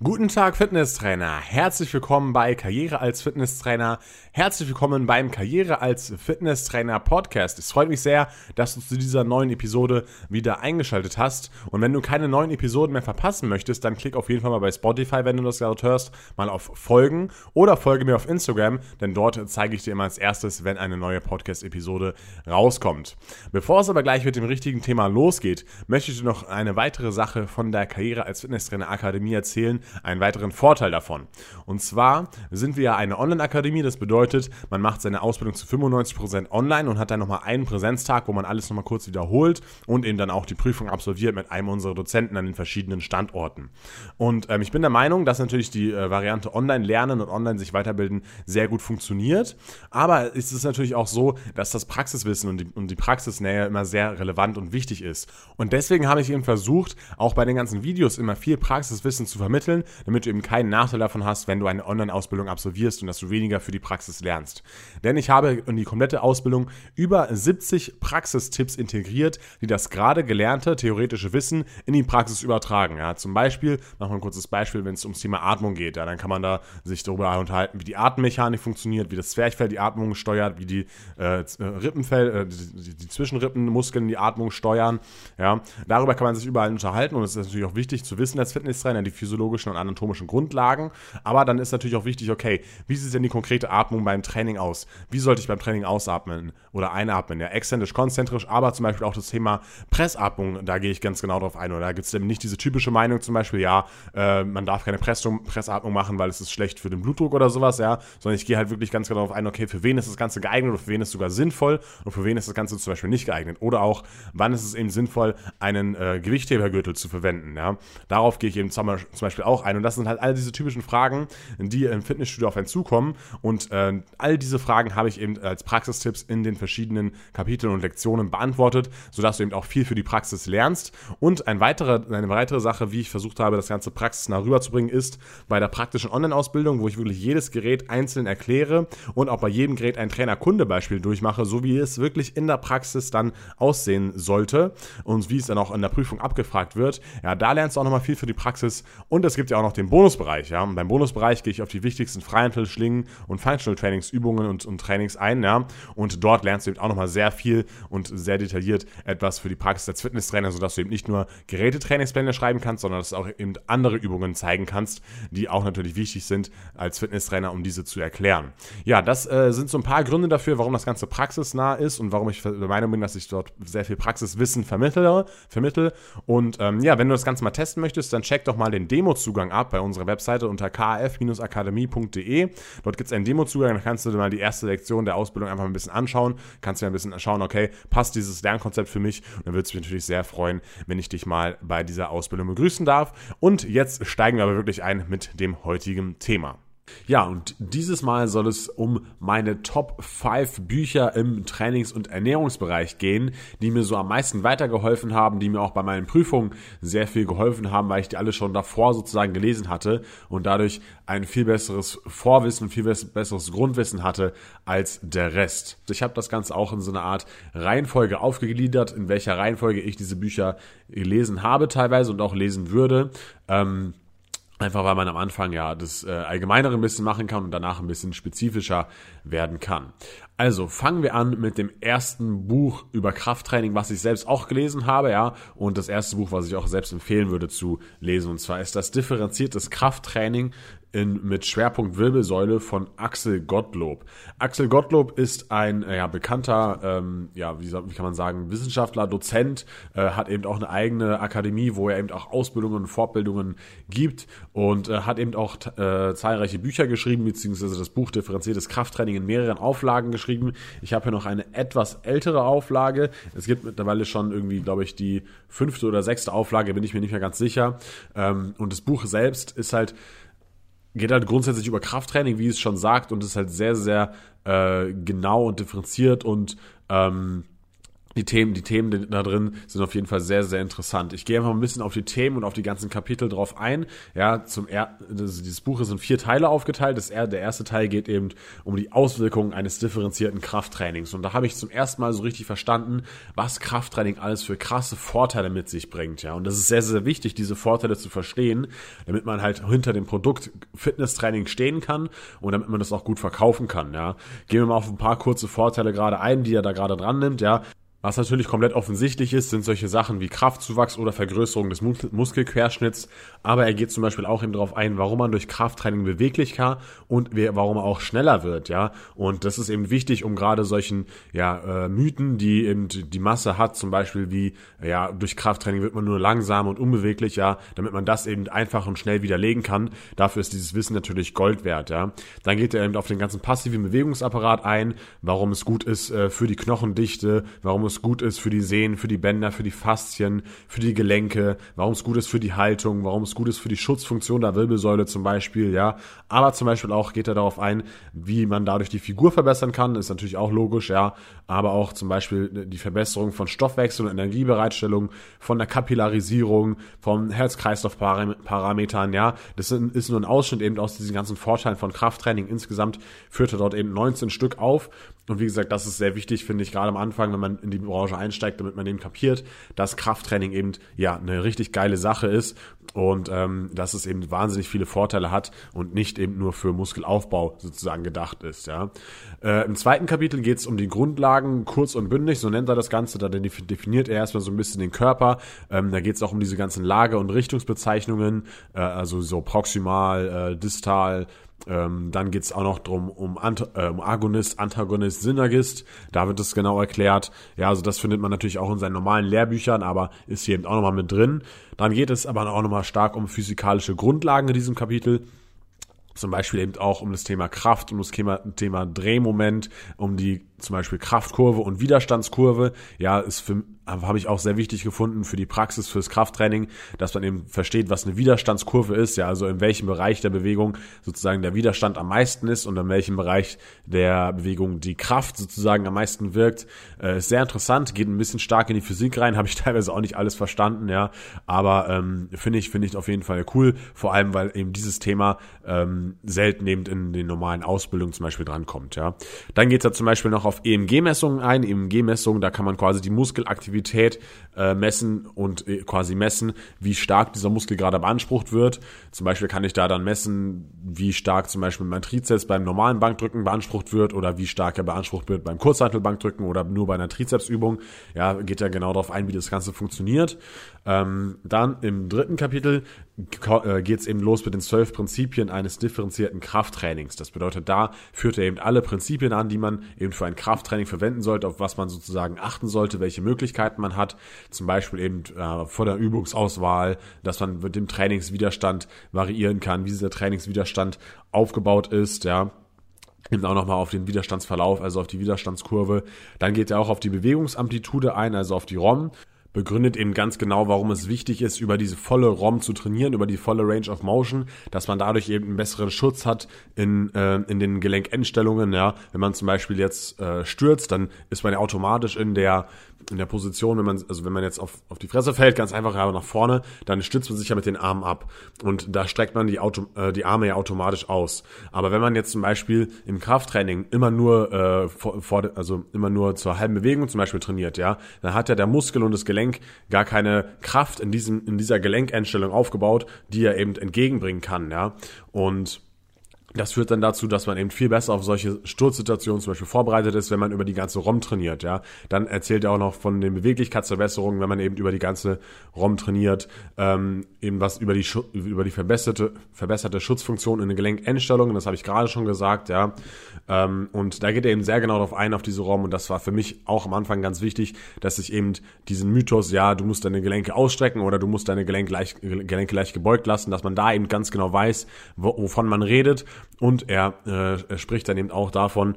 Guten Tag, Fitnesstrainer. Herzlich willkommen bei Karriere als Fitnesstrainer. Herzlich willkommen beim Karriere als Fitnesstrainer Podcast. Es freut mich sehr, dass du zu dieser neuen Episode wieder eingeschaltet hast. Und wenn du keine neuen Episoden mehr verpassen möchtest, dann klick auf jeden Fall mal bei Spotify, wenn du das gerade hörst, mal auf Folgen oder folge mir auf Instagram, denn dort zeige ich dir immer als erstes, wenn eine neue Podcast-Episode rauskommt. Bevor es aber gleich mit dem richtigen Thema losgeht, möchte ich dir noch eine weitere Sache von der Karriere als Fitnesstrainer Akademie erzählen einen weiteren Vorteil davon. Und zwar sind wir ja eine Online-Akademie, das bedeutet, man macht seine Ausbildung zu 95% online und hat dann nochmal einen Präsenztag, wo man alles nochmal kurz wiederholt und eben dann auch die Prüfung absolviert mit einem unserer Dozenten an den verschiedenen Standorten. Und ähm, ich bin der Meinung, dass natürlich die äh, Variante online lernen und online sich weiterbilden sehr gut funktioniert. Aber es ist natürlich auch so, dass das Praxiswissen und die, und die Praxisnähe immer sehr relevant und wichtig ist. Und deswegen habe ich eben versucht, auch bei den ganzen Videos immer viel Praxiswissen zu vermitteln entwickeln, damit du eben keinen Nachteil davon hast, wenn du eine Online-Ausbildung absolvierst und dass du weniger für die Praxis lernst. Denn ich habe in die komplette Ausbildung über 70 Praxistipps integriert, die das gerade gelernte theoretische Wissen in die Praxis übertragen. Ja, zum Beispiel, machen wir ein kurzes Beispiel, wenn es ums Thema Atmung geht, ja, dann kann man da sich darüber unterhalten, wie die Atemmechanik funktioniert, wie das Zwerchfell die Atmung steuert, wie die äh, Rippenfell, äh, die, die Zwischenrippenmuskeln die Atmung steuern. Ja, darüber kann man sich überall unterhalten und es ist natürlich auch wichtig zu wissen als Fitnesstrainer, die physiologischen physiologischen und anatomischen Grundlagen. Aber dann ist natürlich auch wichtig, okay, wie sieht denn die konkrete Atmung beim Training aus? Wie sollte ich beim Training ausatmen oder einatmen? Ja, exzentrisch, konzentrisch, aber zum Beispiel auch das Thema Pressatmung, da gehe ich ganz genau drauf ein. Oder da gibt es eben nicht diese typische Meinung zum Beispiel, ja, äh, man darf keine Pressung, Pressatmung machen, weil es ist schlecht für den Blutdruck oder sowas, ja, sondern ich gehe halt wirklich ganz genau darauf ein, okay, für wen ist das Ganze geeignet oder für wen ist es sogar sinnvoll und für wen ist das Ganze zum Beispiel nicht geeignet. Oder auch, wann ist es eben sinnvoll, einen äh, Gewichthebergürtel zu verwenden, ja. Darauf gehe ich eben zum Beispiel auch auch ein. Und das sind halt all diese typischen Fragen, die im Fitnessstudio auf einen zukommen. Und äh, all diese Fragen habe ich eben als Praxistipps in den verschiedenen Kapiteln und Lektionen beantwortet, sodass du eben auch viel für die Praxis lernst. Und ein weiterer, eine weitere Sache, wie ich versucht habe, das ganze praxisnah rüberzubringen, ist bei der praktischen Online-Ausbildung, wo ich wirklich jedes Gerät einzeln erkläre und auch bei jedem Gerät ein Trainer-Kunde-Beispiel durchmache, so wie es wirklich in der Praxis dann aussehen sollte und wie es dann auch in der Prüfung abgefragt wird. Ja, da lernst du auch nochmal viel für die Praxis und es gibt gibt ja auch noch den Bonusbereich. Ja? Und beim Bonusbereich gehe ich auf die wichtigsten Freihantel, Schlingen und Functional Trainingsübungen und, und Trainings ein. Ja? Und dort lernst du eben auch nochmal sehr viel und sehr detailliert etwas für die Praxis als Fitnesstrainer, sodass du eben nicht nur Gerätetrainingspläne schreiben kannst, sondern dass du auch eben andere Übungen zeigen kannst, die auch natürlich wichtig sind als Fitnesstrainer, um diese zu erklären. Ja, das äh, sind so ein paar Gründe dafür, warum das Ganze praxisnah ist und warum ich der Meinung bin, dass ich dort sehr viel Praxiswissen vermittle. vermittle. Und ähm, ja, wenn du das Ganze mal testen möchtest, dann check doch mal den Demo-Zugang Demozugang ab bei unserer Webseite unter kf-akademie.de. Dort gibt es einen Demozugang, da kannst du dir mal die erste Lektion der Ausbildung einfach ein bisschen anschauen. Kannst dir ein bisschen schauen, okay, passt dieses Lernkonzept für mich? Und dann würde es mich natürlich sehr freuen, wenn ich dich mal bei dieser Ausbildung begrüßen darf. Und jetzt steigen wir aber wirklich ein mit dem heutigen Thema. Ja, und dieses Mal soll es um meine Top 5 Bücher im Trainings- und Ernährungsbereich gehen, die mir so am meisten weitergeholfen haben, die mir auch bei meinen Prüfungen sehr viel geholfen haben, weil ich die alle schon davor sozusagen gelesen hatte und dadurch ein viel besseres Vorwissen, viel besseres Grundwissen hatte als der Rest. Ich habe das Ganze auch in so einer Art Reihenfolge aufgegliedert, in welcher Reihenfolge ich diese Bücher gelesen habe teilweise und auch lesen würde. Ähm, Einfach weil man am Anfang ja das äh, Allgemeinere ein bisschen machen kann und danach ein bisschen spezifischer werden kann. Also fangen wir an mit dem ersten Buch über Krafttraining, was ich selbst auch gelesen habe, ja, und das erste Buch, was ich auch selbst empfehlen würde zu lesen. Und zwar ist das Differenziertes Krafttraining in, mit Schwerpunkt Wirbelsäule von Axel Gottlob. Axel Gottlob ist ein äh, ja, bekannter, ähm, ja, wie, wie, kann man sagen, Wissenschaftler, Dozent, äh, hat eben auch eine eigene Akademie, wo er eben auch Ausbildungen und Fortbildungen gibt und äh, hat eben auch äh, zahlreiche Bücher geschrieben, beziehungsweise das Buch Differenziertes Krafttraining in mehreren Auflagen geschrieben. Ich habe hier noch eine etwas ältere Auflage. Es gibt mittlerweile schon irgendwie, glaube ich, die fünfte oder sechste Auflage, bin ich mir nicht mehr ganz sicher. Ähm, und das Buch selbst ist halt geht halt grundsätzlich über Krafttraining, wie es schon sagt, und ist halt sehr, sehr äh, genau und differenziert und ähm, die Themen, die Themen da drin sind auf jeden Fall sehr, sehr interessant. Ich gehe einfach ein bisschen auf die Themen und auf die ganzen Kapitel drauf ein. Ja, zum er das, dieses Buch ist in vier Teile aufgeteilt. Das, der erste Teil geht eben um die Auswirkungen eines differenzierten Krafttrainings. Und da habe ich zum ersten Mal so richtig verstanden, was Krafttraining alles für krasse Vorteile mit sich bringt. Ja, und das ist sehr, sehr wichtig, diese Vorteile zu verstehen, damit man halt hinter dem Produkt Fitnesstraining stehen kann und damit man das auch gut verkaufen kann. Ja, gehen wir mal auf ein paar kurze Vorteile gerade ein, die er da gerade dran nimmt. Ja, was natürlich komplett offensichtlich ist, sind solche Sachen wie Kraftzuwachs oder Vergrößerung des Muskelquerschnitts. Aber er geht zum Beispiel auch eben darauf ein, warum man durch Krafttraining beweglicher und warum er auch schneller wird, ja. Und das ist eben wichtig, um gerade solchen ja, äh, Mythen, die eben die Masse hat, zum Beispiel wie ja durch Krafttraining wird man nur langsam und unbeweglich, ja, damit man das eben einfach und schnell widerlegen kann. Dafür ist dieses Wissen natürlich Gold wert, ja. Dann geht er eben auf den ganzen passiven Bewegungsapparat ein, warum es gut ist äh, für die Knochendichte, warum es gut ist für die Sehnen, für die Bänder, für die Faszien, für die Gelenke, warum es gut ist für die Haltung, warum es gut ist für die Schutzfunktion der Wirbelsäule zum Beispiel, ja. Aber zum Beispiel auch geht er darauf ein, wie man dadurch die Figur verbessern kann, ist natürlich auch logisch, ja. Aber auch zum Beispiel die Verbesserung von Stoffwechsel und Energiebereitstellung, von der Kapillarisierung, vom Herz-Kreislauf-Parametern, ja. Das ist nur ein Ausschnitt eben aus diesen ganzen Vorteilen von Krafttraining. Insgesamt führt er dort eben 19 Stück auf. Und wie gesagt, das ist sehr wichtig, finde ich, gerade am Anfang, wenn man in die Branche einsteigt, damit man eben kapiert, dass Krafttraining eben ja eine richtig geile Sache ist und ähm, dass es eben wahnsinnig viele Vorteile hat und nicht eben nur für Muskelaufbau sozusagen gedacht ist. Ja. Äh, Im zweiten Kapitel geht es um die Grundlagen, kurz und bündig, so nennt er das Ganze. Da definiert er erstmal so ein bisschen den Körper. Ähm, da geht es auch um diese ganzen Lage- und Richtungsbezeichnungen, äh, also so proximal, äh, distal, ähm, dann geht's auch noch drum um, Ant äh, um Agonist, Antagonist, Synergist. Da wird das genau erklärt. Ja, also das findet man natürlich auch in seinen normalen Lehrbüchern, aber ist hier eben auch nochmal mit drin. Dann geht es aber auch nochmal stark um physikalische Grundlagen in diesem Kapitel zum Beispiel eben auch um das Thema Kraft, um das Thema, Thema Drehmoment, um die zum Beispiel Kraftkurve und Widerstandskurve. Ja, ist für habe ich auch sehr wichtig gefunden für die Praxis, fürs Krafttraining, dass man eben versteht, was eine Widerstandskurve ist, ja, also in welchem Bereich der Bewegung sozusagen der Widerstand am meisten ist und in welchem Bereich der Bewegung die Kraft sozusagen am meisten wirkt. Äh, ist sehr interessant, geht ein bisschen stark in die Physik rein, habe ich teilweise auch nicht alles verstanden, ja, aber ähm, finde ich, finde ich auf jeden Fall cool, vor allem, weil eben dieses Thema ähm, selten eben in den normalen Ausbildungen zum Beispiel drankommt, ja. Dann geht es da zum Beispiel noch auf EMG-Messungen ein, EMG-Messungen, da kann man quasi die Muskelaktivität Aktivität äh, messen und äh, quasi messen, wie stark dieser Muskel gerade beansprucht wird. Zum Beispiel kann ich da dann messen, wie stark zum Beispiel mein Trizeps beim normalen Bankdrücken beansprucht wird oder wie stark er beansprucht wird beim Kurzhantelbankdrücken oder nur bei einer Trizepsübung. Ja, geht ja genau darauf ein, wie das Ganze funktioniert. Ähm, dann im dritten Kapitel äh, geht es eben los mit den zwölf Prinzipien eines differenzierten Krafttrainings. Das bedeutet, da führt er eben alle Prinzipien an, die man eben für ein Krafttraining verwenden sollte, auf was man sozusagen achten sollte, welche Möglichkeiten man hat. Zum Beispiel eben äh, vor der Übungsauswahl, dass man mit dem Trainingswiderstand variieren kann, wie dieser Trainingswiderstand aufgebaut ist, ja eben auch nochmal auf den Widerstandsverlauf, also auf die Widerstandskurve. Dann geht er auch auf die Bewegungsamplitude ein, also auf die ROM begründet eben ganz genau, warum es wichtig ist, über diese volle ROM zu trainieren, über die volle Range of Motion, dass man dadurch eben einen besseren Schutz hat in, äh, in den Gelenkendstellungen. Ja, wenn man zum Beispiel jetzt äh, stürzt, dann ist man ja automatisch in der in der Position, wenn man, also wenn man jetzt auf, auf die Fresse fällt, ganz einfach ja, nach vorne, dann stützt man sich ja mit den Armen ab. Und da streckt man die, Auto, äh, die Arme ja automatisch aus. Aber wenn man jetzt zum Beispiel im Krafttraining immer nur, äh, vor, vor, also immer nur zur halben Bewegung zum Beispiel trainiert, ja, dann hat ja der Muskel und das Gelenk gar keine Kraft in diesem, in dieser Gelenkeinstellung aufgebaut, die er eben entgegenbringen kann, ja. Und das führt dann dazu, dass man eben viel besser auf solche Sturzsituationen zum Beispiel vorbereitet ist, wenn man über die ganze ROM trainiert, ja. Dann erzählt er auch noch von den Beweglichkeitsverbesserungen, wenn man eben über die ganze ROM trainiert, ähm, eben was über die über die verbesserte verbesserte Schutzfunktion in den Gelenkendstellungen, das habe ich gerade schon gesagt, ja. Ähm, und da geht er eben sehr genau darauf ein auf diese ROM und das war für mich auch am Anfang ganz wichtig, dass ich eben diesen Mythos, ja, du musst deine Gelenke ausstrecken oder du musst deine Gelenke leicht, Gelenke leicht gebeugt lassen, dass man da eben ganz genau weiß, wovon man redet und er, äh, er spricht dann eben auch davon,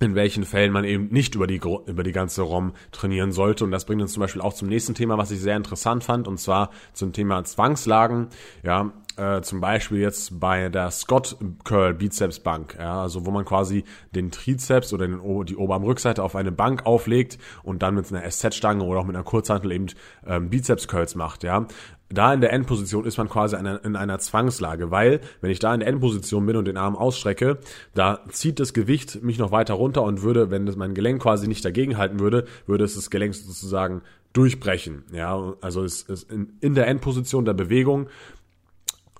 in welchen Fällen man eben nicht über die, über die ganze ROM trainieren sollte. Und das bringt uns zum Beispiel auch zum nächsten Thema, was ich sehr interessant fand, und zwar zum Thema Zwangslagen. Ja, äh, zum Beispiel jetzt bei der Scott Curl Bizeps Bank, ja, also wo man quasi den Trizeps oder den, die Oberarmrückseite auf eine Bank auflegt und dann mit einer SZ-Stange oder auch mit einer Kurzhantel eben ähm, Bizeps Curls macht, ja da in der Endposition ist man quasi in einer Zwangslage, weil wenn ich da in der Endposition bin und den Arm ausstrecke, da zieht das Gewicht mich noch weiter runter und würde, wenn das mein Gelenk quasi nicht dagegen halten würde, würde es das Gelenk sozusagen durchbrechen. Ja, also es ist in, in der Endposition der Bewegung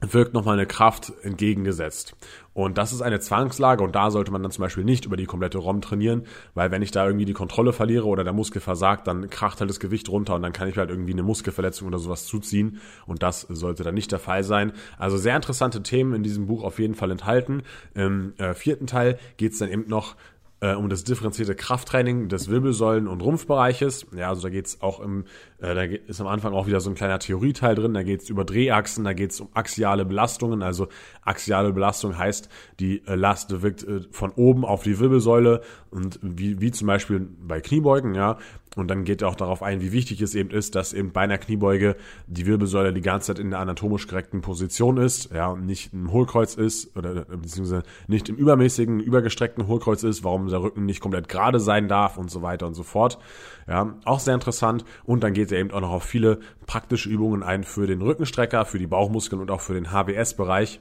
wirkt nochmal eine Kraft entgegengesetzt. Und das ist eine Zwangslage und da sollte man dann zum Beispiel nicht über die komplette ROM trainieren, weil wenn ich da irgendwie die Kontrolle verliere oder der Muskel versagt, dann kracht halt das Gewicht runter und dann kann ich halt irgendwie eine Muskelverletzung oder sowas zuziehen und das sollte dann nicht der Fall sein. Also sehr interessante Themen in diesem Buch auf jeden Fall enthalten. Im äh, vierten Teil geht es dann eben noch äh, um das differenzierte Krafttraining des Wirbelsäulen- und Rumpfbereiches. Ja, also da geht's auch im, äh, da ist am Anfang auch wieder so ein kleiner Theorieteil drin, da geht's über Drehachsen, da geht's um axiale Belastungen. Also axiale Belastung heißt, die äh, Last wirkt äh, von oben auf die Wirbelsäule und wie, wie zum Beispiel bei Kniebeugen, ja, und dann geht er auch darauf ein, wie wichtig es eben ist, dass eben bei einer Kniebeuge die Wirbelsäule die ganze Zeit in der anatomisch korrekten Position ist, ja, und nicht im Hohlkreuz ist, oder beziehungsweise nicht im übermäßigen, übergestreckten Hohlkreuz ist, warum der Rücken nicht komplett gerade sein darf und so weiter und so fort. Ja, auch sehr interessant. Und dann geht er eben auch noch auf viele praktische Übungen ein für den Rückenstrecker, für die Bauchmuskeln und auch für den HBS-Bereich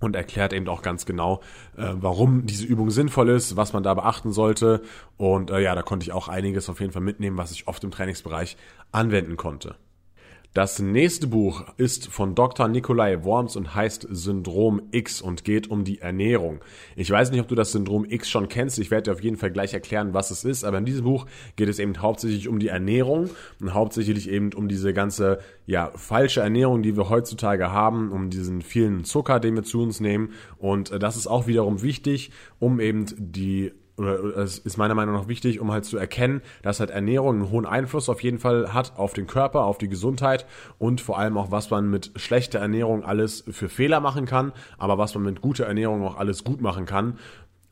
und erklärt eben auch ganz genau, äh, warum diese Übung sinnvoll ist, was man da beachten sollte. Und äh, ja, da konnte ich auch einiges auf jeden Fall mitnehmen, was ich oft im Trainingsbereich anwenden konnte. Das nächste Buch ist von Dr. Nikolai Worms und heißt Syndrom X und geht um die Ernährung. Ich weiß nicht, ob du das Syndrom X schon kennst. Ich werde dir auf jeden Fall gleich erklären, was es ist. Aber in diesem Buch geht es eben hauptsächlich um die Ernährung und hauptsächlich eben um diese ganze, ja, falsche Ernährung, die wir heutzutage haben, um diesen vielen Zucker, den wir zu uns nehmen. Und äh, das ist auch wiederum wichtig, um eben die oder es ist meiner Meinung nach wichtig, um halt zu erkennen, dass halt Ernährung einen hohen Einfluss auf jeden Fall hat auf den Körper, auf die Gesundheit und vor allem auch, was man mit schlechter Ernährung alles für Fehler machen kann, aber was man mit guter Ernährung auch alles gut machen kann.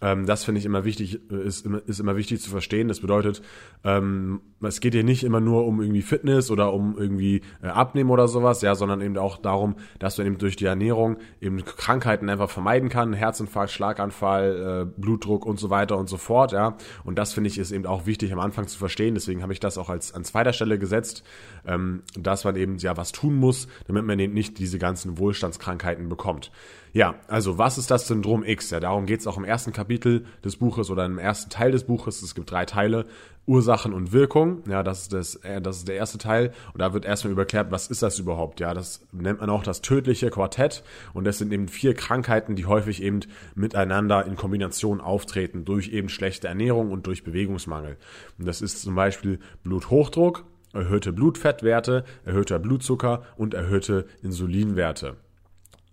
Ähm, das finde ich immer wichtig, ist, ist immer wichtig zu verstehen. Das bedeutet, ähm, es geht hier nicht immer nur um irgendwie Fitness oder um irgendwie äh, Abnehmen oder sowas, ja, sondern eben auch darum, dass man eben durch die Ernährung eben Krankheiten einfach vermeiden kann, Herzinfarkt, Schlaganfall, äh, Blutdruck und so weiter und so fort, ja. Und das finde ich ist eben auch wichtig am Anfang zu verstehen. Deswegen habe ich das auch als an zweiter Stelle gesetzt, ähm, dass man eben ja was tun muss, damit man eben nicht diese ganzen Wohlstandskrankheiten bekommt. Ja, also was ist das Syndrom X? Ja, darum geht es auch im ersten Kapitel des Buches oder im ersten Teil des Buches. Es gibt drei Teile. Ursachen und Wirkung. Ja, das ist das, äh, das ist der erste Teil. Und da wird erstmal überklärt, was ist das überhaupt? Ja, das nennt man auch das tödliche Quartett. Und das sind eben vier Krankheiten, die häufig eben miteinander in Kombination auftreten durch eben schlechte Ernährung und durch Bewegungsmangel. Und das ist zum Beispiel Bluthochdruck, erhöhte Blutfettwerte, erhöhter Blutzucker und erhöhte Insulinwerte.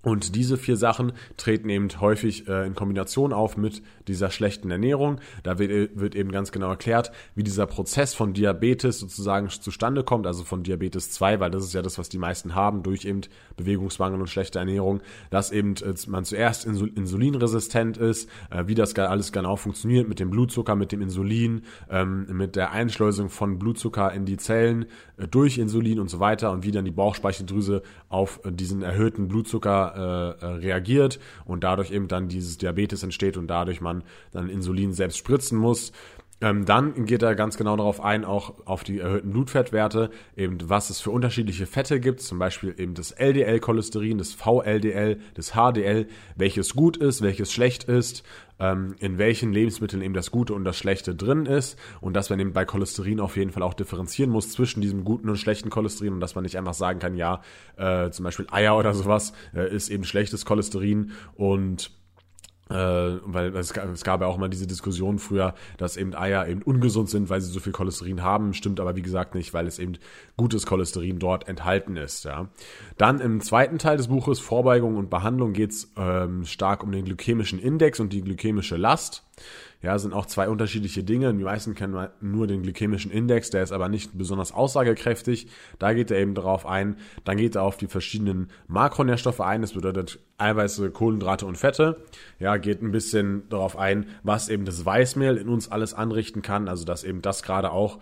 Und diese vier Sachen treten eben häufig äh, in Kombination auf mit dieser schlechten Ernährung. Da wird, wird, eben ganz genau erklärt, wie dieser Prozess von Diabetes sozusagen zustande kommt, also von Diabetes 2, weil das ist ja das, was die meisten haben durch eben Bewegungsmangel und schlechte Ernährung, dass eben äh, man zuerst insul insulinresistent ist, äh, wie das alles genau funktioniert mit dem Blutzucker, mit dem Insulin, ähm, mit der Einschleusung von Blutzucker in die Zellen äh, durch Insulin und so weiter und wie dann die Bauchspeicheldrüse auf äh, diesen erhöhten Blutzucker äh, äh, reagiert und dadurch eben dann dieses Diabetes entsteht und dadurch man dann Insulin selbst spritzen muss. Ähm, dann geht er ganz genau darauf ein, auch auf die erhöhten Blutfettwerte, eben was es für unterschiedliche Fette gibt, zum Beispiel eben das LDL-Cholesterin, das VLDL, das HDL, welches gut ist, welches schlecht ist, ähm, in welchen Lebensmitteln eben das Gute und das Schlechte drin ist und dass man eben bei Cholesterin auf jeden Fall auch differenzieren muss zwischen diesem guten und schlechten Cholesterin und dass man nicht einfach sagen kann, ja, äh, zum Beispiel Eier oder sowas äh, ist eben schlechtes Cholesterin und äh, weil es gab, es gab ja auch mal diese Diskussion früher, dass eben Eier eben ungesund sind, weil sie so viel Cholesterin haben. Stimmt aber wie gesagt nicht, weil es eben gutes Cholesterin dort enthalten ist. Ja. Dann im zweiten Teil des Buches Vorbeugung und Behandlung geht es ähm, stark um den glykämischen Index und die glykämische Last. Ja, sind auch zwei unterschiedliche Dinge. Die meisten kennen nur den glykämischen Index, der ist aber nicht besonders aussagekräftig. Da geht er eben darauf ein. Dann geht er auf die verschiedenen Makronährstoffe ein. Das bedeutet Eiweiße, Kohlenhydrate und Fette. Ja, geht ein bisschen darauf ein, was eben das Weißmehl in uns alles anrichten kann. Also, dass eben das gerade auch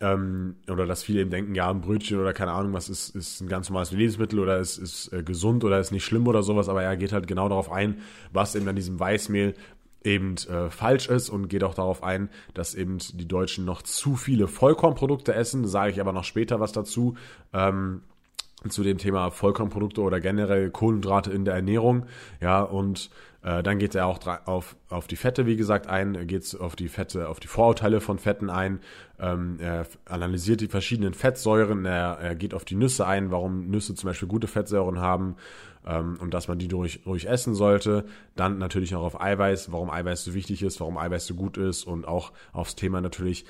ähm, oder dass viele eben denken, ja, ein Brötchen oder keine Ahnung, was ist, ist ein ganz normales Lebensmittel oder ist, ist äh, gesund oder ist nicht schlimm oder sowas, aber er geht halt genau darauf ein, was eben an diesem Weißmehl eben äh, falsch ist und geht auch darauf ein, dass eben die Deutschen noch zu viele Vollkornprodukte essen. Sage ich aber noch später was dazu. Ähm, zu dem Thema Vollkornprodukte oder generell Kohlenhydrate in der Ernährung. Ja, und äh, dann geht er auch auf, auf die Fette, wie gesagt, ein, geht auf die Fette, auf die Vorurteile von Fetten ein. Ähm, er analysiert die verschiedenen Fettsäuren, er, er geht auf die Nüsse ein, warum Nüsse zum Beispiel gute Fettsäuren haben ähm, und dass man die durch, ruhig essen sollte. Dann natürlich noch auf Eiweiß, warum Eiweiß so wichtig ist, warum Eiweiß so gut ist und auch aufs Thema natürlich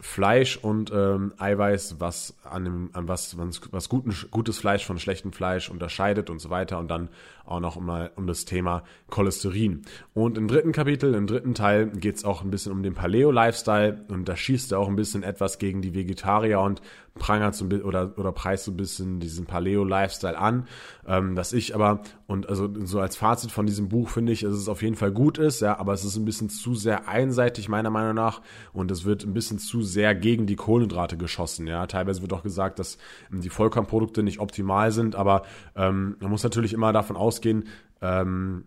Fleisch und ähm, Eiweiß, was an dem, an was, was, was guten, gutes Fleisch von schlechtem Fleisch unterscheidet und so weiter. Und dann auch noch mal um das Thema Cholesterin. Und im dritten Kapitel, im dritten Teil, geht es auch ein bisschen um den Paleo-Lifestyle und da schießt er auch ein bisschen etwas gegen die Vegetarier und prangert so ein bisschen oder, oder preist so ein bisschen diesen Paleo-Lifestyle an. Ähm, dass ich aber, und also so als Fazit von diesem Buch finde ich, dass es auf jeden Fall gut ist, ja, aber es ist ein bisschen zu sehr einseitig, meiner Meinung nach, und es wird ein bisschen zu sehr gegen die Kohlenhydrate geschossen, ja. Teilweise wird auch gesagt, dass die Vollkornprodukte nicht optimal sind, aber ähm, man muss natürlich immer davon ausgehen, ähm,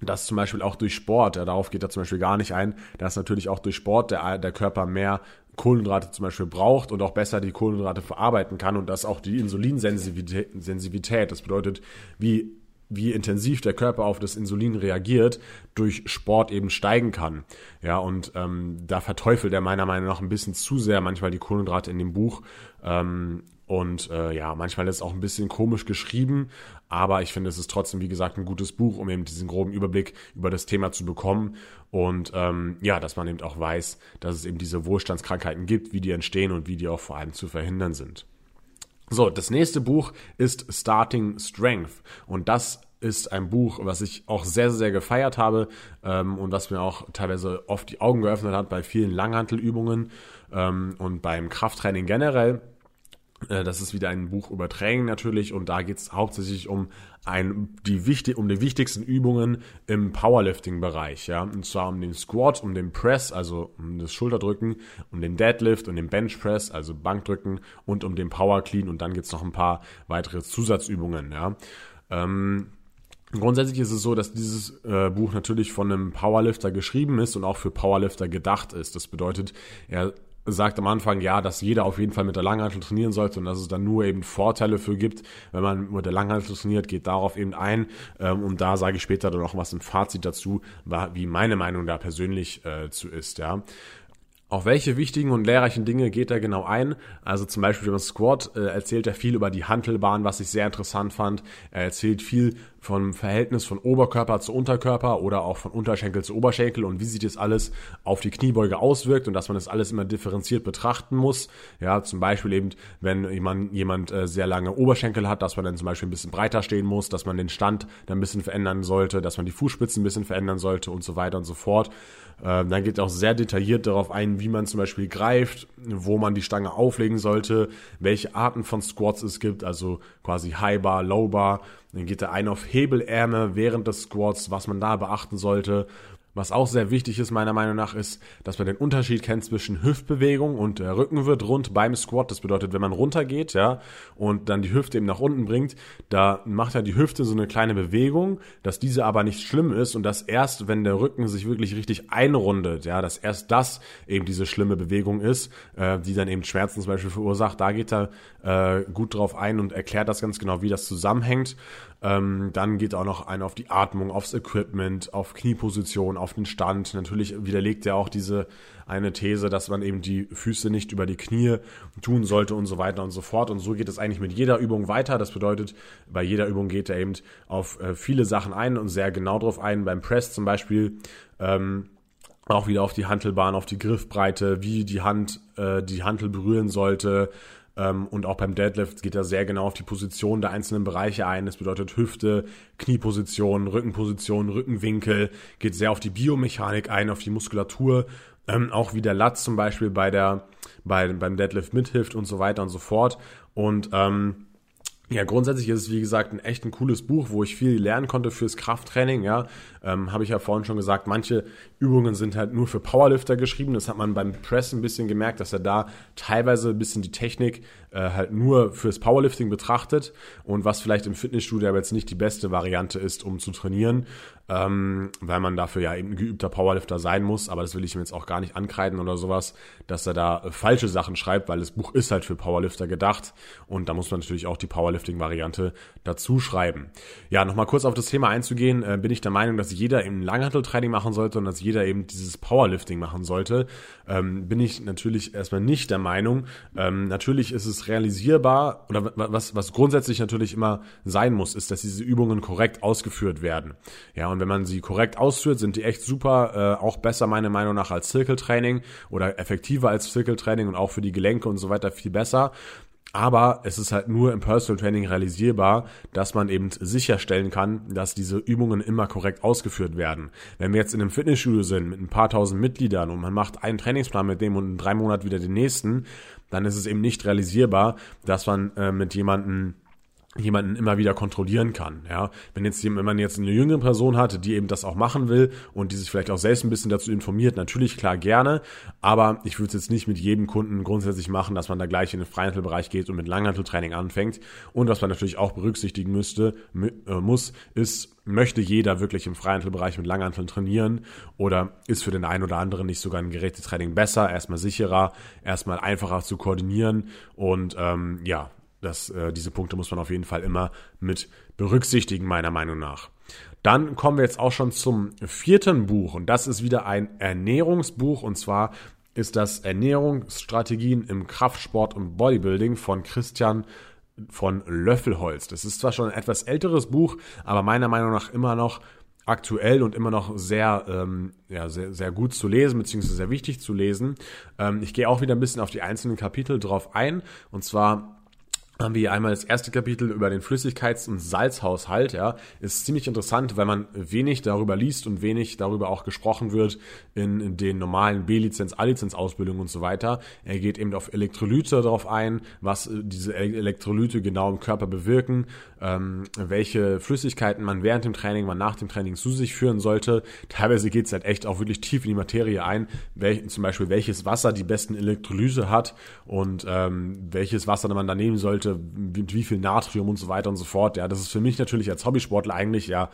dass zum Beispiel auch durch Sport, ja, darauf geht er zum Beispiel gar nicht ein, dass natürlich auch durch Sport der, der Körper mehr Kohlenhydrate zum Beispiel braucht und auch besser die Kohlenhydrate verarbeiten kann und dass auch die Insulinsensivität, das bedeutet, wie, wie intensiv der Körper auf das Insulin reagiert, durch Sport eben steigen kann. Ja, und ähm, da verteufelt er meiner Meinung nach ein bisschen zu sehr manchmal die Kohlenhydrate in dem Buch. Ähm, und äh, ja, manchmal ist es auch ein bisschen komisch geschrieben, aber ich finde, es ist trotzdem, wie gesagt, ein gutes Buch, um eben diesen groben Überblick über das Thema zu bekommen. Und ähm, ja, dass man eben auch weiß, dass es eben diese Wohlstandskrankheiten gibt, wie die entstehen und wie die auch vor allem zu verhindern sind. So, das nächste Buch ist Starting Strength. Und das ist ein Buch, was ich auch sehr, sehr gefeiert habe ähm, und was mir auch teilweise oft die Augen geöffnet hat bei vielen Langhantelübungen ähm, und beim Krafttraining generell. Äh, das ist wieder ein Buch über Training natürlich und da geht es hauptsächlich um ein, die wichtig, um die wichtigsten Übungen im Powerlifting-Bereich, ja, und zwar um den Squat, um den Press, also um das Schulterdrücken, um den Deadlift und den Bench Press, also Bankdrücken und um den Power Clean und dann gibt's noch ein paar weitere Zusatzübungen, ja. Ähm, Grundsätzlich ist es so, dass dieses äh, Buch natürlich von einem Powerlifter geschrieben ist und auch für Powerlifter gedacht ist. Das bedeutet, er sagt am Anfang, ja, dass jeder auf jeden Fall mit der Langhantel trainieren sollte und dass es dann nur eben Vorteile für gibt, wenn man mit der Langhantel trainiert, geht darauf eben ein. Ähm, und da sage ich später dann noch was im Fazit dazu, wie meine Meinung da persönlich äh, zu ist, ja. Auf welche wichtigen und lehrreichen Dinge geht er genau ein? Also zum Beispiel beim Squat äh, erzählt er viel über die Hantelbahn, was ich sehr interessant fand. Er erzählt viel vom Verhältnis von Oberkörper zu Unterkörper oder auch von Unterschenkel zu Oberschenkel und wie sich das alles auf die Kniebeuge auswirkt und dass man das alles immer differenziert betrachten muss. Ja, zum Beispiel eben, wenn jemand, jemand äh, sehr lange Oberschenkel hat, dass man dann zum Beispiel ein bisschen breiter stehen muss, dass man den Stand dann ein bisschen verändern sollte, dass man die Fußspitzen ein bisschen verändern sollte und so weiter und so fort. Ähm, dann geht auch sehr detailliert darauf ein, wie man zum Beispiel greift, wo man die Stange auflegen sollte, welche Arten von Squats es gibt, also quasi High Bar, Low Bar. Dann geht er ein auf Hebelärme während des Squats, was man da beachten sollte. Was auch sehr wichtig ist, meiner Meinung nach, ist, dass man den Unterschied kennt zwischen Hüftbewegung und der Rücken wird rund beim Squat. Das bedeutet, wenn man runtergeht, ja, und dann die Hüfte eben nach unten bringt, da macht ja die Hüfte so eine kleine Bewegung, dass diese aber nicht schlimm ist und dass erst, wenn der Rücken sich wirklich richtig einrundet, ja, dass erst das eben diese schlimme Bewegung ist, äh, die dann eben Schmerzen zum Beispiel verursacht. Da geht er äh, gut drauf ein und erklärt das ganz genau, wie das zusammenhängt. Ähm, dann geht auch noch ein auf die Atmung, aufs Equipment, auf Knieposition, auf den Stand. Natürlich widerlegt er auch diese eine These, dass man eben die Füße nicht über die Knie tun sollte und so weiter und so fort. Und so geht es eigentlich mit jeder Übung weiter. Das bedeutet, bei jeder Übung geht er eben auf äh, viele Sachen ein und sehr genau drauf ein. Beim Press zum Beispiel ähm, auch wieder auf die Hantelbahn, auf die Griffbreite, wie die Hand äh, die Hantel berühren sollte, und auch beim Deadlift geht er sehr genau auf die Position der einzelnen Bereiche ein. Das bedeutet Hüfte, Knieposition, Rückenposition, Rückenwinkel, geht sehr auf die Biomechanik ein, auf die Muskulatur. Ähm, auch wie der Latz zum Beispiel bei der, bei, beim Deadlift mithilft und so weiter und so fort. Und ähm, Ja, grundsätzlich ist es, wie gesagt, ein echt ein cooles Buch, wo ich viel lernen konnte fürs Krafttraining. Ja, ähm, habe ich ja vorhin schon gesagt, manche Übungen sind halt nur für Powerlifter geschrieben. Das hat man beim Press ein bisschen gemerkt, dass er da teilweise ein bisschen die Technik äh, halt nur fürs Powerlifting betrachtet und was vielleicht im Fitnessstudio aber jetzt nicht die beste Variante ist, um zu trainieren, ähm, weil man dafür ja eben ein geübter Powerlifter sein muss. Aber das will ich ihm jetzt auch gar nicht ankreiden oder sowas, dass er da äh, falsche Sachen schreibt, weil das Buch ist halt für Powerlifter gedacht und da muss man natürlich auch die Powerlifting-Variante dazu schreiben. Ja, nochmal kurz auf das Thema einzugehen, äh, bin ich der Meinung, dass jeder eben Langhanteltraining machen sollte und dass jeder eben dieses Powerlifting machen sollte. Ähm, bin ich natürlich erstmal nicht der Meinung. Ähm, natürlich ist es realisierbar oder was, was grundsätzlich natürlich immer sein muss, ist, dass diese Übungen korrekt ausgeführt werden. Ja, und wenn man sie korrekt ausführt, sind die echt super, äh, auch besser meiner Meinung nach als Zirkeltraining oder effektiver als Zirkeltraining und auch für die Gelenke und so weiter viel besser. Aber es ist halt nur im Personal Training realisierbar, dass man eben sicherstellen kann, dass diese Übungen immer korrekt ausgeführt werden. Wenn wir jetzt in einem Fitnessstudio sind mit ein paar tausend Mitgliedern und man macht einen Trainingsplan mit dem und in drei Monaten wieder den nächsten, dann ist es eben nicht realisierbar, dass man äh, mit jemandem jemanden immer wieder kontrollieren kann. Ja, wenn jetzt wenn man jetzt eine jüngere Person hat, die eben das auch machen will und die sich vielleicht auch selbst ein bisschen dazu informiert, natürlich klar gerne, aber ich würde es jetzt nicht mit jedem Kunden grundsätzlich machen, dass man da gleich in den Freihandelbereich geht und mit Langhanteltraining anfängt. Und was man natürlich auch berücksichtigen müsste, äh, muss, ist, möchte jeder wirklich im Freihandelbereich mit Langhanteln trainieren oder ist für den einen oder anderen nicht sogar ein Gerätetraining besser, erstmal sicherer, erstmal einfacher zu koordinieren und ähm, ja, das, äh, diese Punkte muss man auf jeden Fall immer mit berücksichtigen, meiner Meinung nach. Dann kommen wir jetzt auch schon zum vierten Buch und das ist wieder ein Ernährungsbuch und zwar ist das Ernährungsstrategien im Kraftsport und Bodybuilding von Christian von Löffelholz. Das ist zwar schon ein etwas älteres Buch, aber meiner Meinung nach immer noch aktuell und immer noch sehr, ähm, ja, sehr, sehr gut zu lesen, beziehungsweise sehr wichtig zu lesen. Ähm, ich gehe auch wieder ein bisschen auf die einzelnen Kapitel drauf ein. Und zwar haben wir einmal das erste Kapitel über den Flüssigkeits- und Salzhaushalt. Ja, ist ziemlich interessant, weil man wenig darüber liest und wenig darüber auch gesprochen wird in den normalen B-Lizenz, A-Lizenz-Ausbildungen und so weiter. Er geht eben auf Elektrolyte darauf ein, was äh, diese Elektrolyte genau im Körper bewirken, ähm, welche Flüssigkeiten man während dem Training, man nach dem Training zu sich führen sollte. Teilweise geht es halt echt auch wirklich tief in die Materie ein, welch, zum Beispiel welches Wasser die besten Elektrolyse hat und ähm, welches Wasser man da nehmen sollte mit wie viel Natrium und so weiter und so fort. Ja, das ist für mich natürlich als Hobbysportler eigentlich ja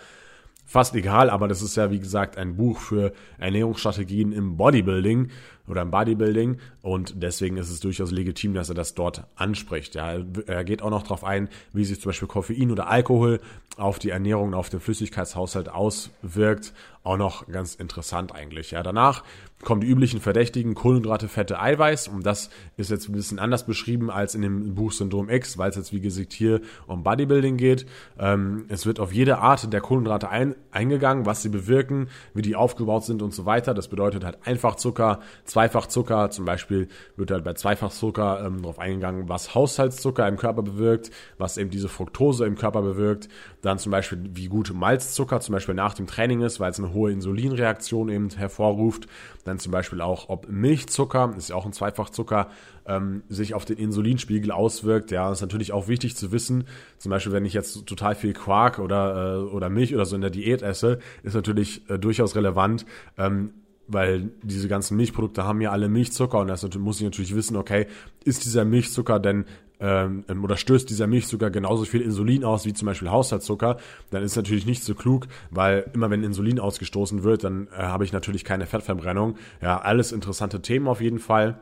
fast egal, aber das ist ja wie gesagt ein Buch für Ernährungsstrategien im Bodybuilding oder im Bodybuilding und deswegen ist es durchaus legitim, dass er das dort anspricht. Ja, er geht auch noch darauf ein, wie sich zum Beispiel Koffein oder Alkohol auf die Ernährung und auf den Flüssigkeitshaushalt auswirkt. Auch noch ganz interessant eigentlich. Ja, danach kommen die üblichen Verdächtigen Kohlenhydrate, Fette, Eiweiß und das ist jetzt ein bisschen anders beschrieben als in dem Buch Syndrom X, weil es jetzt wie gesagt hier um Bodybuilding geht. Ähm, es wird auf jede Art der Kohlenhydrate ein, eingegangen, was sie bewirken, wie die aufgebaut sind und so weiter. Das bedeutet halt Einfachzucker, Zweifachzucker, zum Beispiel wird halt bei Zweifachzucker ähm, darauf eingegangen, was Haushaltszucker im Körper bewirkt, was eben diese Fructose im Körper bewirkt. Dann zum Beispiel, wie gut Malzzucker zum Beispiel nach dem Training ist, weil es eine hohe Insulinreaktion eben hervorruft. Dann zum Beispiel auch, ob Milchzucker, ist ja auch ein Zweifachzucker, ähm, sich auf den Insulinspiegel auswirkt. Ja, ist natürlich auch wichtig zu wissen. Zum Beispiel, wenn ich jetzt total viel Quark oder, äh, oder Milch oder so in der Diät esse, ist natürlich äh, durchaus relevant, ähm, weil diese ganzen Milchprodukte haben ja alle Milchzucker und das muss ich natürlich wissen, okay, ist dieser Milchzucker denn ähm, oder stößt dieser Milchzucker genauso viel Insulin aus wie zum Beispiel Haushaltszucker, dann ist natürlich nicht so klug, weil immer wenn Insulin ausgestoßen wird, dann äh, habe ich natürlich keine Fettverbrennung. Ja, alles interessante Themen auf jeden Fall.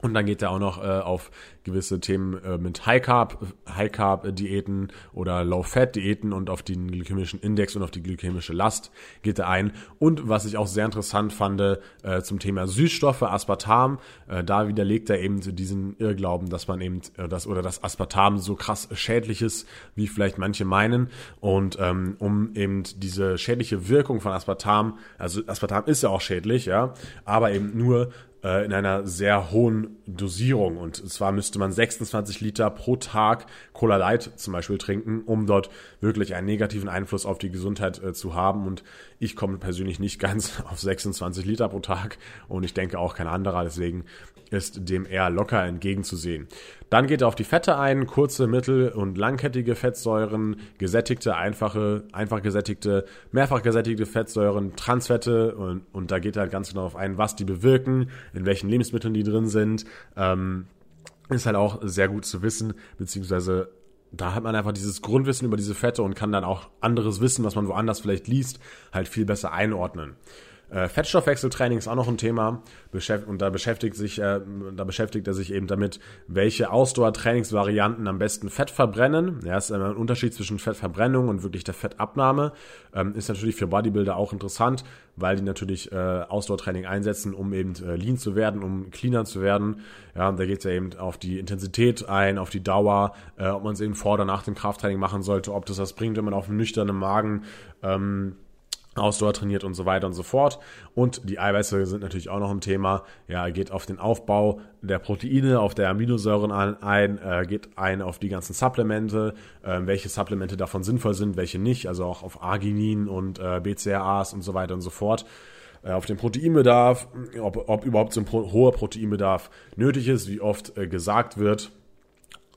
Und dann geht er auch noch äh, auf gewisse Themen äh, mit High Carb, High Carb Diäten oder Low Fat Diäten und auf den glykämischen Index und auf die glykämische Last geht er ein. Und was ich auch sehr interessant fand äh, zum Thema Süßstoffe, Aspartam, äh, da widerlegt er eben diesen Irrglauben, dass man eben äh, das oder das Aspartam so krass schädlich ist, wie vielleicht manche meinen. Und ähm, um eben diese schädliche Wirkung von Aspartam, also Aspartam ist ja auch schädlich, ja, aber eben nur äh, in einer sehr hohen Dosierung. Und zwar müsste man 26 Liter pro Tag Cola Light zum Beispiel trinken, um dort wirklich einen negativen Einfluss auf die Gesundheit äh, zu haben. Und ich komme persönlich nicht ganz auf 26 Liter pro Tag und ich denke auch kein anderer. Deswegen ist dem eher locker entgegenzusehen. Dann geht er auf die Fette ein, kurze, mittel- und langkettige Fettsäuren, gesättigte, einfache, einfach gesättigte, mehrfach gesättigte Fettsäuren, Transfette und, und da geht er halt ganz genau auf ein, was die bewirken, in welchen Lebensmitteln die drin sind. Ähm, ist halt auch sehr gut zu wissen, beziehungsweise da hat man einfach dieses Grundwissen über diese Fette und kann dann auch anderes Wissen, was man woanders vielleicht liest, halt viel besser einordnen. Äh, Fettstoffwechseltraining ist auch noch ein Thema und da beschäftigt sich, äh, da beschäftigt er sich eben damit, welche Ausdauertrainingsvarianten am besten Fett verbrennen. Ja, ist ein Unterschied zwischen Fettverbrennung und wirklich der Fettabnahme. Ähm, ist natürlich für Bodybuilder auch interessant, weil die natürlich äh, Ausdauertraining einsetzen, um eben äh, lean zu werden, um cleaner zu werden. Ja, da geht es ja eben auf die Intensität ein, auf die Dauer, äh, ob man es eben vor oder nach dem Krafttraining machen sollte, ob das was bringt, wenn man auf einem nüchternen Magen ähm, Ausdauer trainiert und so weiter und so fort. Und die Eiweiße sind natürlich auch noch ein Thema. Ja, geht auf den Aufbau der Proteine, auf der Aminosäuren ein, äh, geht ein auf die ganzen Supplemente, äh, welche Supplemente davon sinnvoll sind, welche nicht, also auch auf Arginin und äh, BCAAs und so weiter und so fort. Äh, auf den Proteinbedarf, ob, ob überhaupt so ein hoher Proteinbedarf nötig ist, wie oft äh, gesagt wird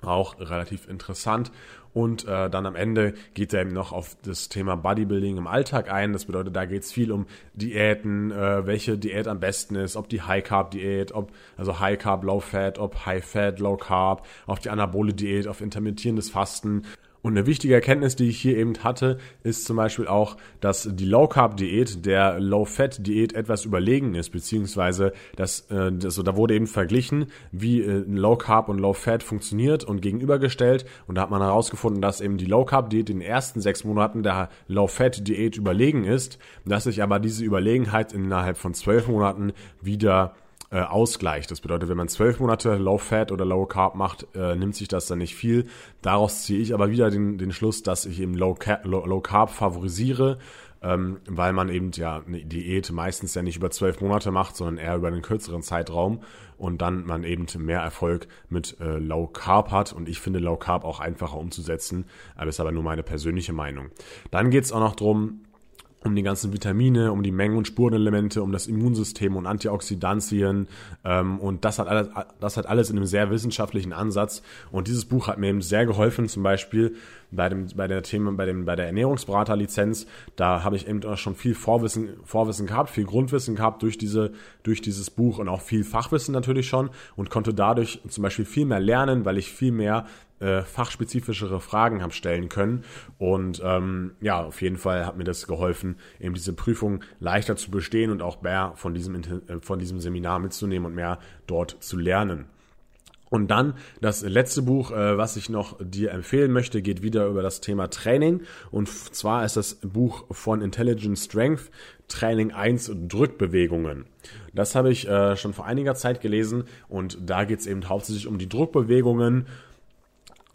auch relativ interessant. Und äh, dann am Ende geht er eben noch auf das Thema Bodybuilding im Alltag ein. Das bedeutet, da geht es viel um Diäten, äh, welche Diät am besten ist, ob die High Carb Diät, ob also High Carb Low Fat, ob High Fat Low Carb, auf die Anabole Diät, auf intermittierendes Fasten und eine wichtige Erkenntnis, die ich hier eben hatte, ist zum Beispiel auch, dass die Low Carb Diät der Low Fat Diät etwas überlegen ist, beziehungsweise dass äh, das, da wurde eben verglichen, wie äh, Low Carb und Low Fat funktioniert und gegenübergestellt. Und da hat man herausgefunden, dass eben die Low Carb Diät in den ersten sechs Monaten der Low Fat Diät überlegen ist, dass sich aber diese Überlegenheit innerhalb von zwölf Monaten wieder äh. Das bedeutet, wenn man zwölf Monate Low Fat oder Low Carb macht, äh, nimmt sich das dann nicht viel. Daraus ziehe ich aber wieder den, den Schluss, dass ich eben Low, Low, Low Carb favorisiere, ähm, weil man eben ja eine Diät meistens ja nicht über zwölf Monate macht, sondern eher über einen kürzeren Zeitraum und dann man eben mehr Erfolg mit äh, Low Carb hat und ich finde Low Carb auch einfacher umzusetzen, aber ist aber nur meine persönliche Meinung. Dann geht's auch noch drum, um die ganzen Vitamine, um die Mengen- und Spurenelemente, um das Immunsystem und Antioxidantien ähm, und das hat alles, das hat alles in einem sehr wissenschaftlichen Ansatz. Und dieses Buch hat mir eben sehr geholfen, zum Beispiel bei dem bei der Thema bei dem bei der Ernährungsberaterlizenz, da habe ich eben auch schon viel Vorwissen Vorwissen gehabt, viel Grundwissen gehabt durch diese durch dieses Buch und auch viel Fachwissen natürlich schon und konnte dadurch zum Beispiel viel mehr lernen, weil ich viel mehr äh, fachspezifischere Fragen habe stellen können. Und ähm, ja, auf jeden Fall hat mir das geholfen, eben diese Prüfung leichter zu bestehen und auch mehr von diesem, äh, von diesem Seminar mitzunehmen und mehr dort zu lernen. Und dann das letzte Buch, äh, was ich noch dir empfehlen möchte, geht wieder über das Thema Training. Und zwar ist das Buch von Intelligent Strength, Training 1 Drückbewegungen. Das habe ich äh, schon vor einiger Zeit gelesen und da geht es eben hauptsächlich um die Druckbewegungen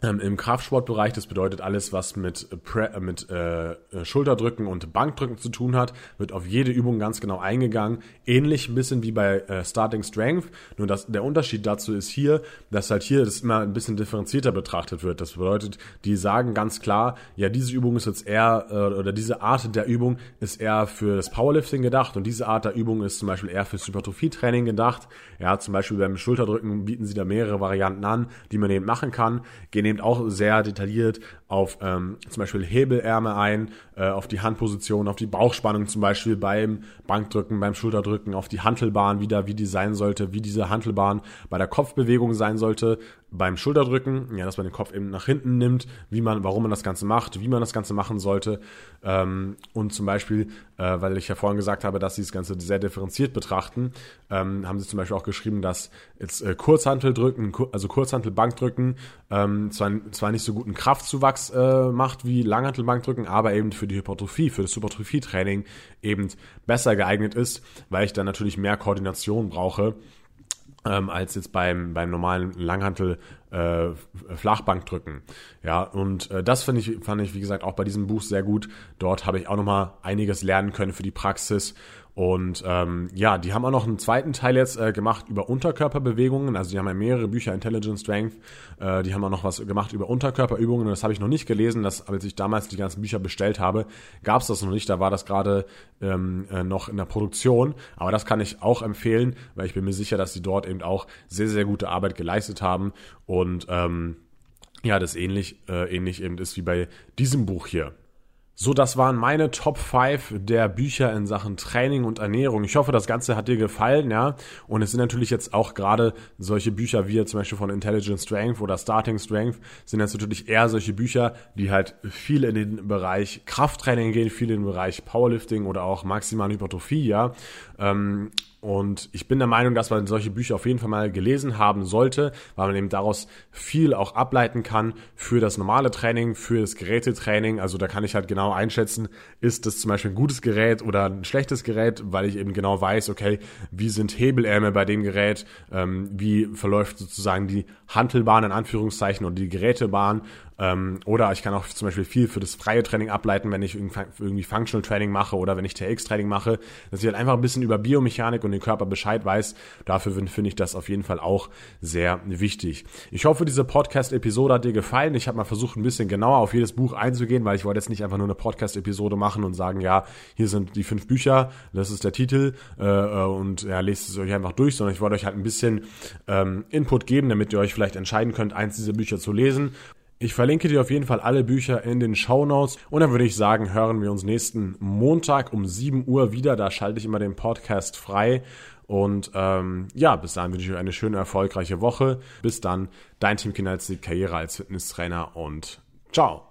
ähm, Im Kraftsportbereich, das bedeutet alles, was mit, Pre äh, mit äh, Schulterdrücken und Bankdrücken zu tun hat, wird auf jede Übung ganz genau eingegangen. Ähnlich ein bisschen wie bei äh, Starting Strength. Nur dass der Unterschied dazu ist hier, dass halt hier das immer ein bisschen differenzierter betrachtet wird. Das bedeutet, die sagen ganz klar, ja, diese Übung ist jetzt eher, äh, oder diese Art der Übung ist eher für das Powerlifting gedacht und diese Art der Übung ist zum Beispiel eher fürs Hypertrophie-Training gedacht. Ja, zum Beispiel beim Schulterdrücken bieten sie da mehrere Varianten an, die man eben machen kann. Gehen eben auch sehr detailliert auf ähm, zum Beispiel Hebelärme ein, äh, auf die Handposition, auf die Bauchspannung zum Beispiel beim Bankdrücken, beim Schulterdrücken, auf die Hantelbahn wieder, wie die sein sollte, wie diese Hantelbahn bei der Kopfbewegung sein sollte, beim Schulterdrücken, ja, dass man den Kopf eben nach hinten nimmt, wie man, warum man das Ganze macht, wie man das Ganze machen sollte. Ähm, und zum Beispiel, äh, weil ich ja vorhin gesagt habe, dass sie das Ganze sehr differenziert betrachten, ähm, haben sie zum Beispiel auch geschrieben, dass jetzt äh, Kurzhanteldrücken, also Kurzhantelbankdrücken, ähm, zwar, zwar nicht so guten Kraftzuwachs äh, macht wie Langhantelbankdrücken, aber eben für die Hypertrophie, für das Hypertrophie-Training eben besser geeignet ist, weil ich dann natürlich mehr Koordination brauche ähm, als jetzt beim, beim normalen Langhantel äh, Flachbank drücken. Ja, und äh, das finde ich, fand ich, wie gesagt, auch bei diesem Buch sehr gut. Dort habe ich auch nochmal einiges lernen können für die Praxis. Und ähm, ja, die haben auch noch einen zweiten Teil jetzt äh, gemacht über Unterkörperbewegungen. Also die haben ja mehrere Bücher, Intelligent Strength. Äh, die haben auch noch was gemacht über Unterkörperübungen. Und das habe ich noch nicht gelesen. Das, als ich damals die ganzen Bücher bestellt habe, gab es das noch nicht. Da war das gerade ähm, äh, noch in der Produktion. Aber das kann ich auch empfehlen, weil ich bin mir sicher, dass sie dort eben auch sehr, sehr gute Arbeit geleistet haben. Und ähm, ja, das ähnlich, äh, ähnlich eben ist wie bei diesem Buch hier. So, das waren meine Top 5 der Bücher in Sachen Training und Ernährung. Ich hoffe, das Ganze hat dir gefallen, ja. Und es sind natürlich jetzt auch gerade solche Bücher wie zum Beispiel von Intelligent Strength oder Starting Strength sind jetzt natürlich eher solche Bücher, die halt viel in den Bereich Krafttraining gehen, viel in den Bereich Powerlifting oder auch maximale Hypertrophie, ja. Ähm, und ich bin der Meinung, dass man solche Bücher auf jeden Fall mal gelesen haben sollte, weil man eben daraus viel auch ableiten kann für das normale Training, für das Gerätetraining. Also da kann ich halt genau einschätzen, ist das zum Beispiel ein gutes Gerät oder ein schlechtes Gerät, weil ich eben genau weiß, okay, wie sind Hebelärme bei dem Gerät, ähm, wie verläuft sozusagen die Handelbahn in Anführungszeichen oder die Gerätebahn ähm, oder ich kann auch zum Beispiel viel für das freie Training ableiten, wenn ich irgendwie Functional Training mache oder wenn ich TX-Training mache, dass ich halt einfach ein bisschen über Biomechanik und den Körper Bescheid weiß. Dafür finde ich das auf jeden Fall auch sehr wichtig. Ich hoffe, diese Podcast-Episode hat dir gefallen. Ich habe mal versucht, ein bisschen genauer auf jedes Buch einzugehen, weil ich wollte jetzt nicht einfach nur eine Podcast-Episode machen und sagen, ja, hier sind die fünf Bücher, das ist der Titel äh, äh und ja, lest es euch einfach durch, sondern ich wollte euch halt ein bisschen ähm, Input geben, damit ihr euch vielleicht entscheiden könnt, eins dieser Bücher zu lesen ich verlinke dir auf jeden Fall alle Bücher in den Show Notes und dann würde ich sagen, hören wir uns nächsten Montag um 7 Uhr wieder. Da schalte ich immer den Podcast frei. Und ähm, ja, bis dahin wünsche ich euch eine schöne, erfolgreiche Woche. Bis dann, dein Team Kinalzi, Karriere als Fitnesstrainer und ciao.